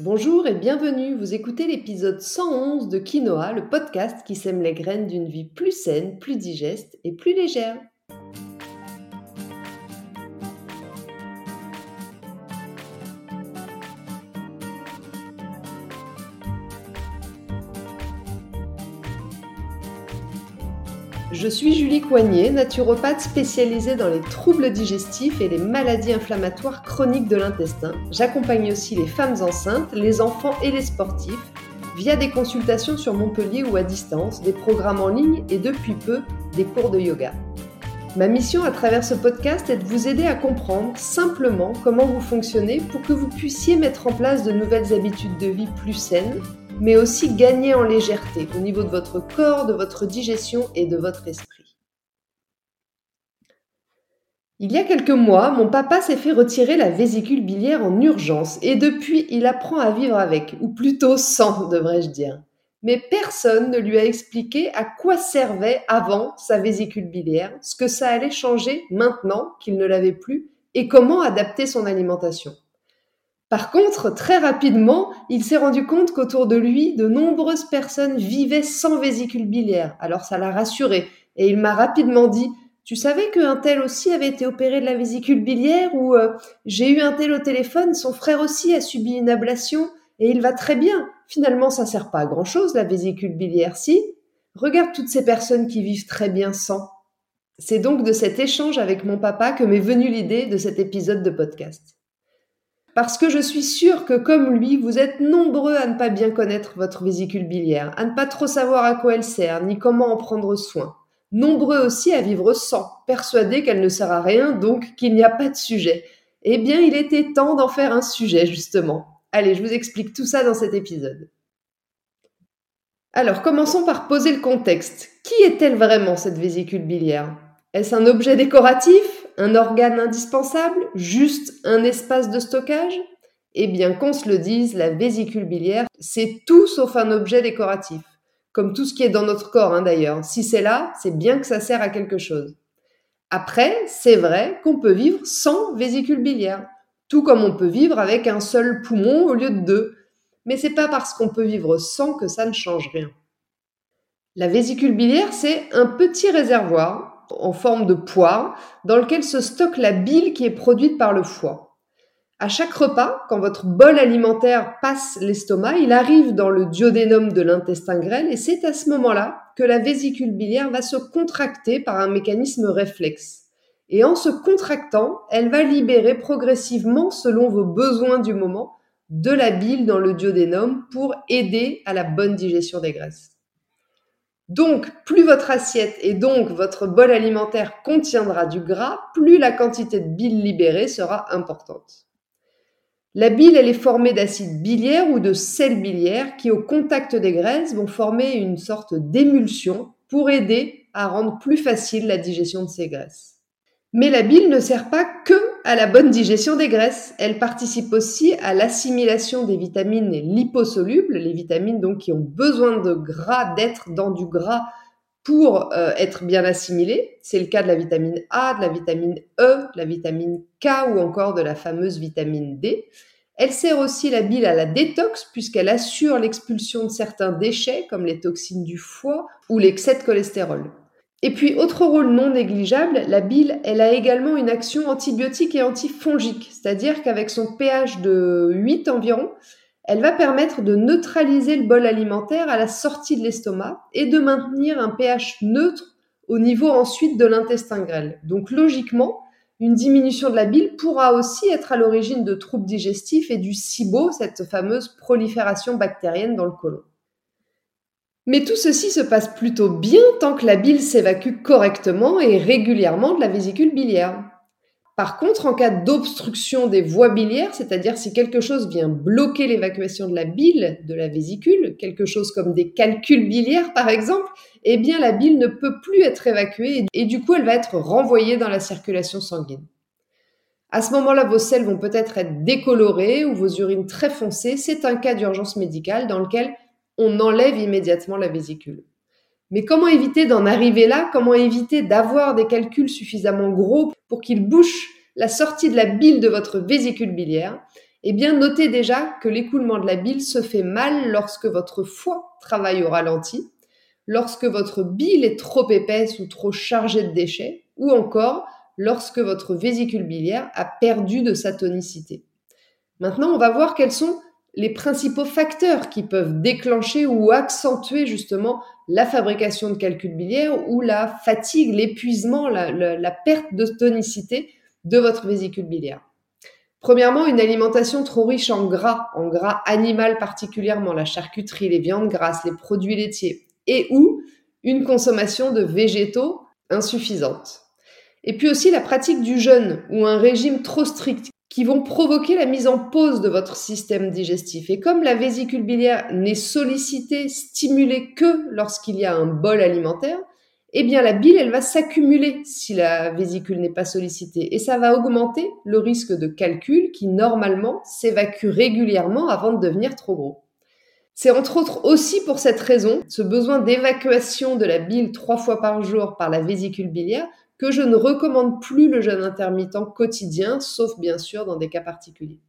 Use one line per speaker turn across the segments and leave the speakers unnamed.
Bonjour et bienvenue, vous écoutez l'épisode 111 de Quinoa, le podcast qui sème les graines d'une vie plus saine, plus digeste et plus légère. Je suis Julie Coignet, naturopathe spécialisée dans les troubles digestifs et les maladies inflammatoires chroniques de l'intestin. J'accompagne aussi les femmes enceintes, les enfants et les sportifs via des consultations sur Montpellier ou à distance, des programmes en ligne et depuis peu des cours de yoga. Ma mission à travers ce podcast est de vous aider à comprendre simplement comment vous fonctionnez pour que vous puissiez mettre en place de nouvelles habitudes de vie plus saines mais aussi gagner en légèreté au niveau de votre corps, de votre digestion et de votre esprit. Il y a quelques mois, mon papa s'est fait retirer la vésicule biliaire en urgence et depuis, il apprend à vivre avec, ou plutôt sans, devrais-je dire. Mais personne ne lui a expliqué à quoi servait avant sa vésicule biliaire, ce que ça allait changer maintenant qu'il ne l'avait plus et comment adapter son alimentation. Par contre, très rapidement, il s'est rendu compte qu'autour de lui, de nombreuses personnes vivaient sans vésicule biliaire. Alors ça l'a rassuré et il m'a rapidement dit tu savais qu'un tel aussi avait été opéré de la vésicule biliaire ou euh, j'ai eu un tel au téléphone, son frère aussi a subi une ablation et il va très bien. Finalement, ça sert pas à grand chose la vésicule biliaire, si? Regarde toutes ces personnes qui vivent très bien sans. C'est donc de cet échange avec mon papa que m'est venue l'idée de cet épisode de podcast parce que je suis sûre que comme lui, vous êtes nombreux à ne pas bien connaître votre vésicule biliaire, à ne pas trop savoir à quoi elle sert, ni comment en prendre soin. Nombreux aussi à vivre sans, persuadés qu'elle ne sert à rien, donc qu'il n'y a pas de sujet. Eh bien, il était temps d'en faire un sujet, justement. Allez, je vous explique tout ça dans cet épisode. Alors, commençons par poser le contexte. Qui est-elle vraiment, cette vésicule biliaire? Est-ce un objet décoratif? Un organe indispensable Juste un espace de stockage? Eh bien, qu'on se le dise, la vésicule biliaire, c'est tout sauf un objet décoratif. Comme tout ce qui est dans notre corps, hein, d'ailleurs. Si c'est là, c'est bien que ça sert à quelque chose. Après, c'est vrai qu'on peut vivre sans vésicule biliaire, tout comme on peut vivre avec un seul poumon au lieu de deux. Mais c'est pas parce qu'on peut vivre sans que ça ne change rien. La vésicule biliaire, c'est un petit réservoir en forme de poire dans lequel se stocke la bile qui est produite par le foie. À chaque repas, quand votre bol alimentaire passe l'estomac, il arrive dans le duodénum de l'intestin grêle et c'est à ce moment-là que la vésicule biliaire va se contracter par un mécanisme réflexe. Et en se contractant, elle va libérer progressivement, selon vos besoins du moment, de la bile dans le duodénum pour aider à la bonne digestion des graisses. Donc, plus votre assiette et donc votre bol alimentaire contiendra du gras, plus la quantité de bile libérée sera importante. La bile, elle est formée d'acides biliaires ou de sels biliaires qui, au contact des graisses, vont former une sorte d'émulsion pour aider à rendre plus facile la digestion de ces graisses. Mais la bile ne sert pas que à la bonne digestion des graisses. Elle participe aussi à l'assimilation des vitamines liposolubles, les vitamines donc qui ont besoin de gras, d'être dans du gras pour euh, être bien assimilées. C'est le cas de la vitamine A, de la vitamine E, de la vitamine K ou encore de la fameuse vitamine D. Elle sert aussi la bile à la détox puisqu'elle assure l'expulsion de certains déchets comme les toxines du foie ou l'excès de cholestérol. Et puis, autre rôle non négligeable, la bile, elle a également une action antibiotique et antifongique, c'est-à-dire qu'avec son pH de 8 environ, elle va permettre de neutraliser le bol alimentaire à la sortie de l'estomac et de maintenir un pH neutre au niveau ensuite de l'intestin grêle. Donc logiquement, une diminution de la bile pourra aussi être à l'origine de troubles digestifs et du SIBO, cette fameuse prolifération bactérienne dans le côlon. Mais tout ceci se passe plutôt bien tant que la bile s'évacue correctement et régulièrement de la vésicule biliaire. Par contre, en cas d'obstruction des voies biliaires, c'est-à-dire si quelque chose vient bloquer l'évacuation de la bile de la vésicule, quelque chose comme des calculs biliaires par exemple, eh bien la bile ne peut plus être évacuée et du coup elle va être renvoyée dans la circulation sanguine. À ce moment-là, vos selles vont peut-être être décolorées ou vos urines très foncées. C'est un cas d'urgence médicale dans lequel on enlève immédiatement la vésicule. Mais comment éviter d'en arriver là? Comment éviter d'avoir des calculs suffisamment gros pour qu'ils bouchent la sortie de la bile de votre vésicule biliaire? Eh bien, notez déjà que l'écoulement de la bile se fait mal lorsque votre foie travaille au ralenti, lorsque votre bile est trop épaisse ou trop chargée de déchets, ou encore lorsque votre vésicule biliaire a perdu de sa tonicité. Maintenant, on va voir quels sont les principaux facteurs qui peuvent déclencher ou accentuer justement la fabrication de calculs biliaires ou la fatigue, l'épuisement, la, perte de tonicité de votre vésicule biliaire. Premièrement, une alimentation trop riche en gras, en gras animal particulièrement, la charcuterie, les viandes grasses, les produits laitiers, et ou une consommation de végétaux insuffisante. Et puis aussi la pratique du jeûne ou un régime trop strict qui vont provoquer la mise en pause de votre système digestif. Et comme la vésicule biliaire n'est sollicitée, stimulée que lorsqu'il y a un bol alimentaire, eh bien la bile, elle va s'accumuler si la vésicule n'est pas sollicitée. Et ça va augmenter le risque de calcul qui, normalement, s'évacue régulièrement avant de devenir trop gros. C'est entre autres aussi pour cette raison, ce besoin d'évacuation de la bile trois fois par jour par la vésicule biliaire, que je ne recommande plus le jeûne intermittent quotidien, sauf bien sûr dans des cas particuliers.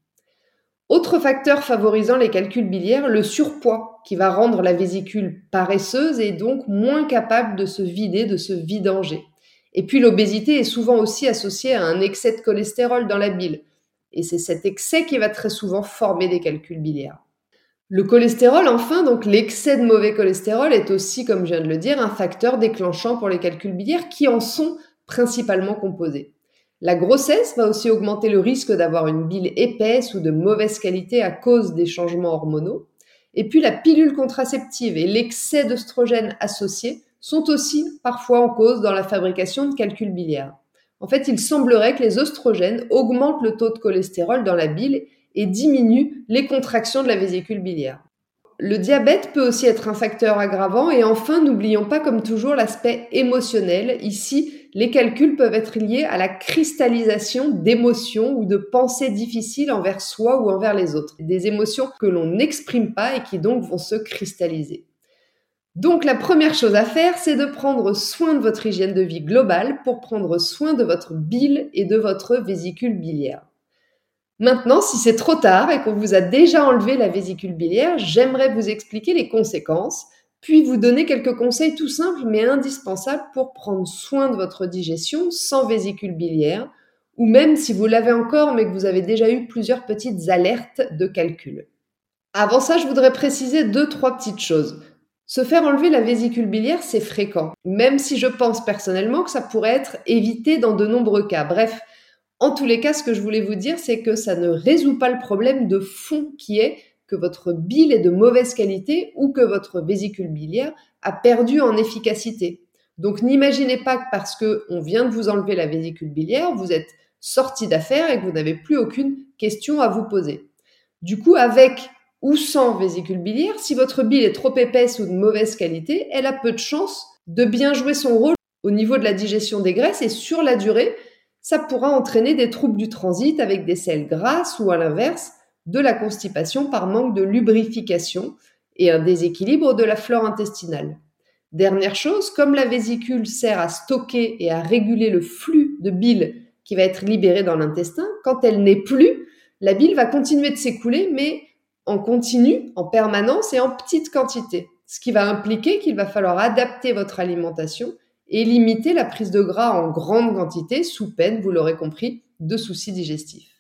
Autre facteur favorisant les calculs biliaires, le surpoids, qui va rendre la vésicule paresseuse et donc moins capable de se vider, de se vidanger. Et puis l'obésité est souvent aussi associée à un excès de cholestérol dans la bile. Et c'est cet excès qui va très souvent former des calculs biliaires. Le cholestérol, enfin, donc l'excès de mauvais cholestérol est aussi, comme je viens de le dire, un facteur déclenchant pour les calculs biliaires qui en sont principalement composés. La grossesse va aussi augmenter le risque d'avoir une bile épaisse ou de mauvaise qualité à cause des changements hormonaux. Et puis la pilule contraceptive et l'excès d'œstrogène associé sont aussi parfois en cause dans la fabrication de calculs biliaires. En fait, il semblerait que les oestrogènes augmentent le taux de cholestérol dans la bile et diminuent les contractions de la vésicule biliaire. Le diabète peut aussi être un facteur aggravant et enfin, n'oublions pas comme toujours l'aspect émotionnel. Ici, les calculs peuvent être liés à la cristallisation d'émotions ou de pensées difficiles envers soi ou envers les autres. Des émotions que l'on n'exprime pas et qui donc vont se cristalliser. Donc la première chose à faire, c'est de prendre soin de votre hygiène de vie globale pour prendre soin de votre bile et de votre vésicule biliaire. Maintenant, si c'est trop tard et qu'on vous a déjà enlevé la vésicule biliaire, j'aimerais vous expliquer les conséquences, puis vous donner quelques conseils tout simples mais indispensables pour prendre soin de votre digestion sans vésicule biliaire, ou même si vous l'avez encore mais que vous avez déjà eu plusieurs petites alertes de calcul. Avant ça, je voudrais préciser deux, trois petites choses. Se faire enlever la vésicule biliaire, c'est fréquent, même si je pense personnellement que ça pourrait être évité dans de nombreux cas. Bref, en tous les cas, ce que je voulais vous dire, c'est que ça ne résout pas le problème de fond qui est que votre bile est de mauvaise qualité ou que votre vésicule biliaire a perdu en efficacité. Donc n'imaginez pas que parce que on vient de vous enlever la vésicule biliaire, vous êtes sorti d'affaire et que vous n'avez plus aucune question à vous poser. Du coup, avec ou sans vésicule biliaire, si votre bile est trop épaisse ou de mauvaise qualité, elle a peu de chances de bien jouer son rôle au niveau de la digestion des graisses et sur la durée, ça pourra entraîner des troubles du transit avec des selles grasses ou à l'inverse, de la constipation par manque de lubrification et un déséquilibre de la flore intestinale. Dernière chose, comme la vésicule sert à stocker et à réguler le flux de bile qui va être libéré dans l'intestin, quand elle n'est plus, la bile va continuer de s'écouler, mais en continu, en permanence et en petite quantité. Ce qui va impliquer qu'il va falloir adapter votre alimentation et limiter la prise de gras en grande quantité sous peine, vous l'aurez compris, de soucis digestifs.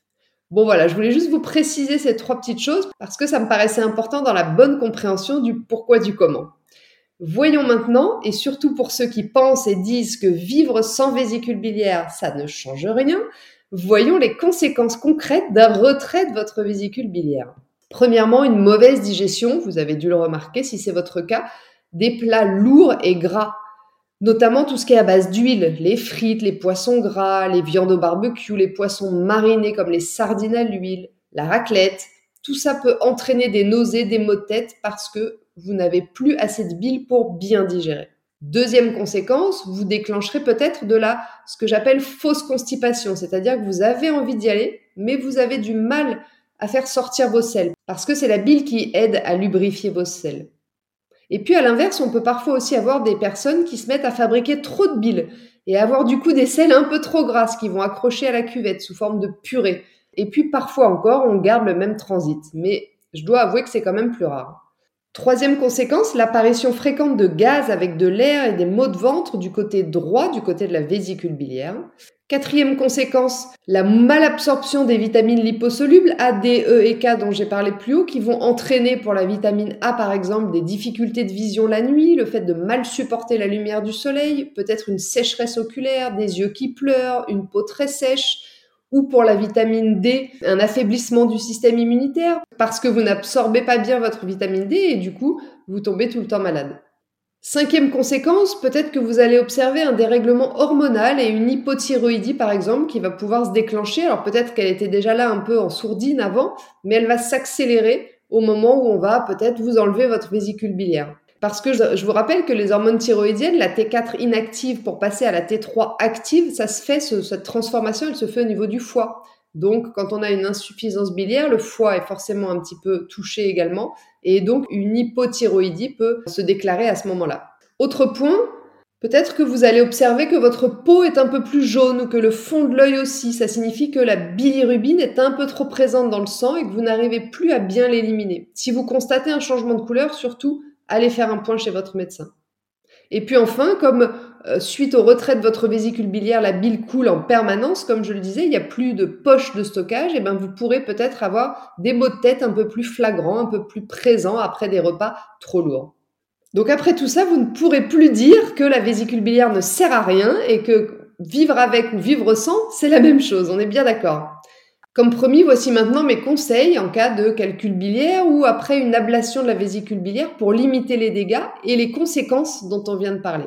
Bon voilà, je voulais juste vous préciser ces trois petites choses parce que ça me paraissait important dans la bonne compréhension du pourquoi du comment. Voyons maintenant, et surtout pour ceux qui pensent et disent que vivre sans vésicule biliaire, ça ne change rien, voyons les conséquences concrètes d'un retrait de votre vésicule biliaire. Premièrement, une mauvaise digestion, vous avez dû le remarquer si c'est votre cas, des plats lourds et gras notamment tout ce qui est à base d'huile, les frites, les poissons gras, les viandes au barbecue, les poissons marinés comme les sardines à l'huile, la raclette. Tout ça peut entraîner des nausées, des maux de tête parce que vous n'avez plus assez de bile pour bien digérer. Deuxième conséquence, vous déclencherez peut-être de la ce que j'appelle fausse constipation, c'est-à-dire que vous avez envie d'y aller, mais vous avez du mal à faire sortir vos selles parce que c'est la bile qui aide à lubrifier vos selles. Et puis à l'inverse, on peut parfois aussi avoir des personnes qui se mettent à fabriquer trop de bile et avoir du coup des selles un peu trop grasses qui vont accrocher à la cuvette sous forme de purée. Et puis parfois encore, on garde le même transit. Mais je dois avouer que c'est quand même plus rare. Troisième conséquence, l'apparition fréquente de gaz avec de l'air et des maux de ventre du côté droit, du côté de la vésicule biliaire. Quatrième conséquence, la malabsorption des vitamines liposolubles A, D, E et K dont j'ai parlé plus haut, qui vont entraîner pour la vitamine A par exemple des difficultés de vision la nuit, le fait de mal supporter la lumière du soleil, peut-être une sécheresse oculaire, des yeux qui pleurent, une peau très sèche, ou pour la vitamine D, un affaiblissement du système immunitaire parce que vous n'absorbez pas bien votre vitamine D et du coup, vous tombez tout le temps malade. Cinquième conséquence, peut-être que vous allez observer un dérèglement hormonal et une hypothyroïdie par exemple qui va pouvoir se déclencher. Alors peut-être qu'elle était déjà là un peu en sourdine avant, mais elle va s'accélérer au moment où on va peut-être vous enlever votre vésicule biliaire. Parce que je, vous rappelle que les hormones thyroïdiennes, la T4 inactive pour passer à la T3 active, ça se fait, cette transformation, elle se fait au niveau du foie. Donc, quand on a une insuffisance biliaire, le foie est forcément un petit peu touché également, et donc une hypothyroïdie peut se déclarer à ce moment-là. Autre point, peut-être que vous allez observer que votre peau est un peu plus jaune ou que le fond de l'œil aussi. Ça signifie que la bilirubine est un peu trop présente dans le sang et que vous n'arrivez plus à bien l'éliminer. Si vous constatez un changement de couleur, surtout, allez faire un point chez votre médecin. Et puis enfin, comme euh, suite au retrait de votre vésicule biliaire, la bile coule en permanence, comme je le disais, il n'y a plus de poche de stockage, et ben vous pourrez peut-être avoir des maux de tête un peu plus flagrants, un peu plus présents après des repas trop lourds. Donc après tout ça, vous ne pourrez plus dire que la vésicule biliaire ne sert à rien et que vivre avec ou vivre sans, c'est la même chose, on est bien d'accord. Comme promis, voici maintenant mes conseils en cas de calcul biliaire ou après une ablation de la vésicule biliaire pour limiter les dégâts et les conséquences dont on vient de parler.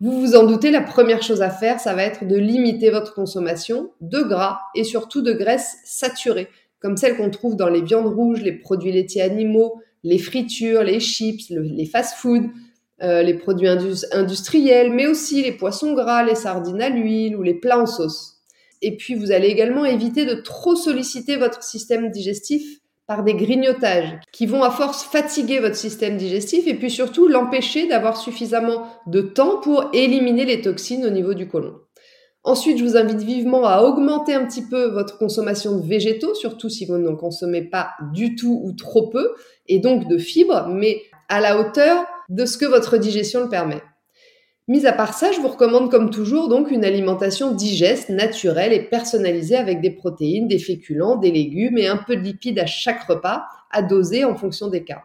Vous vous en doutez, la première chose à faire, ça va être de limiter votre consommation de gras et surtout de graisses saturées, comme celles qu'on trouve dans les viandes rouges, les produits laitiers animaux, les fritures, les chips, les fast-foods, euh, les produits industriels, mais aussi les poissons gras, les sardines à l'huile ou les plats en sauce. Et puis, vous allez également éviter de trop solliciter votre système digestif par des grignotages qui vont à force fatiguer votre système digestif et puis surtout l'empêcher d'avoir suffisamment de temps pour éliminer les toxines au niveau du côlon. Ensuite, je vous invite vivement à augmenter un petit peu votre consommation de végétaux, surtout si vous n'en consommez pas du tout ou trop peu, et donc de fibres, mais à la hauteur de ce que votre digestion le permet. Mis à part ça, je vous recommande comme toujours donc une alimentation digeste, naturelle et personnalisée avec des protéines, des féculents, des légumes et un peu de lipides à chaque repas, à doser en fonction des cas.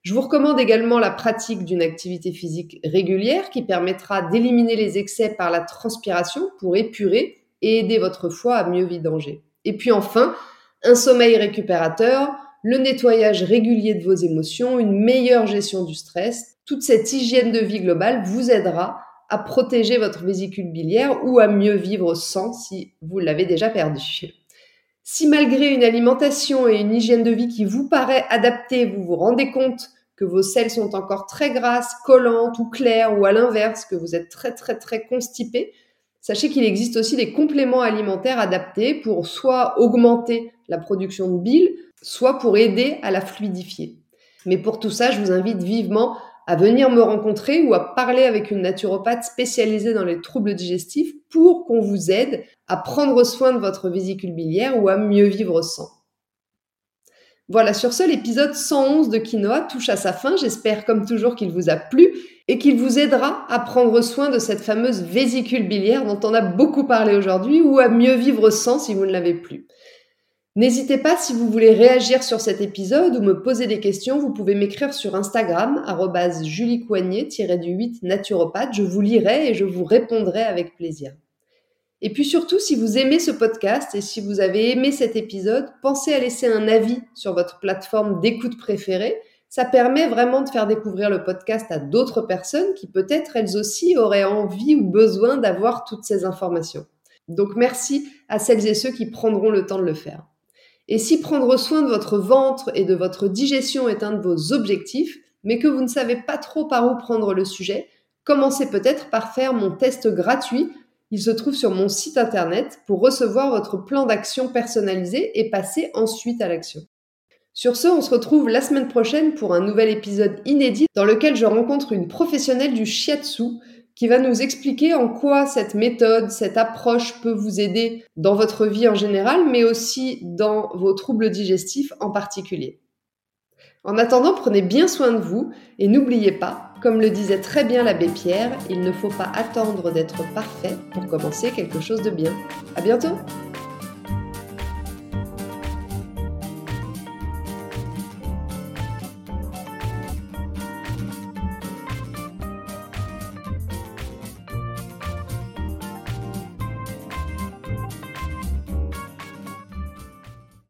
Je vous recommande également la pratique d'une activité physique régulière qui permettra d'éliminer les excès par la transpiration pour épurer et aider votre foie à mieux vidanger. Et puis enfin, un sommeil récupérateur, le nettoyage régulier de vos émotions, une meilleure gestion du stress, toute cette hygiène de vie globale vous aidera à protéger votre vésicule biliaire ou à mieux vivre sans si vous l'avez déjà perdu. Si malgré une alimentation et une hygiène de vie qui vous paraît adaptée, vous vous rendez compte que vos selles sont encore très grasses, collantes ou claires, ou à l'inverse, que vous êtes très très très constipé, sachez qu'il existe aussi des compléments alimentaires adaptés pour soit augmenter la production de bile, soit pour aider à la fluidifier. Mais pour tout ça, je vous invite vivement à venir me rencontrer ou à parler avec une naturopathe spécialisée dans les troubles digestifs pour qu'on vous aide à prendre soin de votre vésicule biliaire ou à mieux vivre sans. Voilà, sur ce, l'épisode 111 de Quinoa touche à sa fin. J'espère comme toujours qu'il vous a plu et qu'il vous aidera à prendre soin de cette fameuse vésicule biliaire dont on a beaucoup parlé aujourd'hui ou à mieux vivre sans si vous ne l'avez plus. N'hésitez pas si vous voulez réagir sur cet épisode ou me poser des questions, vous pouvez m'écrire sur Instagram, juliecoignet-du8 naturopathe. Je vous lirai et je vous répondrai avec plaisir. Et puis surtout, si vous aimez ce podcast et si vous avez aimé cet épisode, pensez à laisser un avis sur votre plateforme d'écoute préférée. Ça permet vraiment de faire découvrir le podcast à d'autres personnes qui peut-être elles aussi auraient envie ou besoin d'avoir toutes ces informations. Donc merci à celles et ceux qui prendront le temps de le faire. Et si prendre soin de votre ventre et de votre digestion est un de vos objectifs, mais que vous ne savez pas trop par où prendre le sujet, commencez peut-être par faire mon test gratuit. Il se trouve sur mon site internet pour recevoir votre plan d'action personnalisé et passer ensuite à l'action. Sur ce, on se retrouve la semaine prochaine pour un nouvel épisode inédit dans lequel je rencontre une professionnelle du shiatsu qui va nous expliquer en quoi cette méthode, cette approche peut vous aider dans votre vie en général, mais aussi dans vos troubles digestifs en particulier. En attendant, prenez bien soin de vous et n'oubliez pas, comme le disait très bien l'abbé Pierre, il ne faut pas attendre d'être parfait pour commencer quelque chose de bien. À bientôt!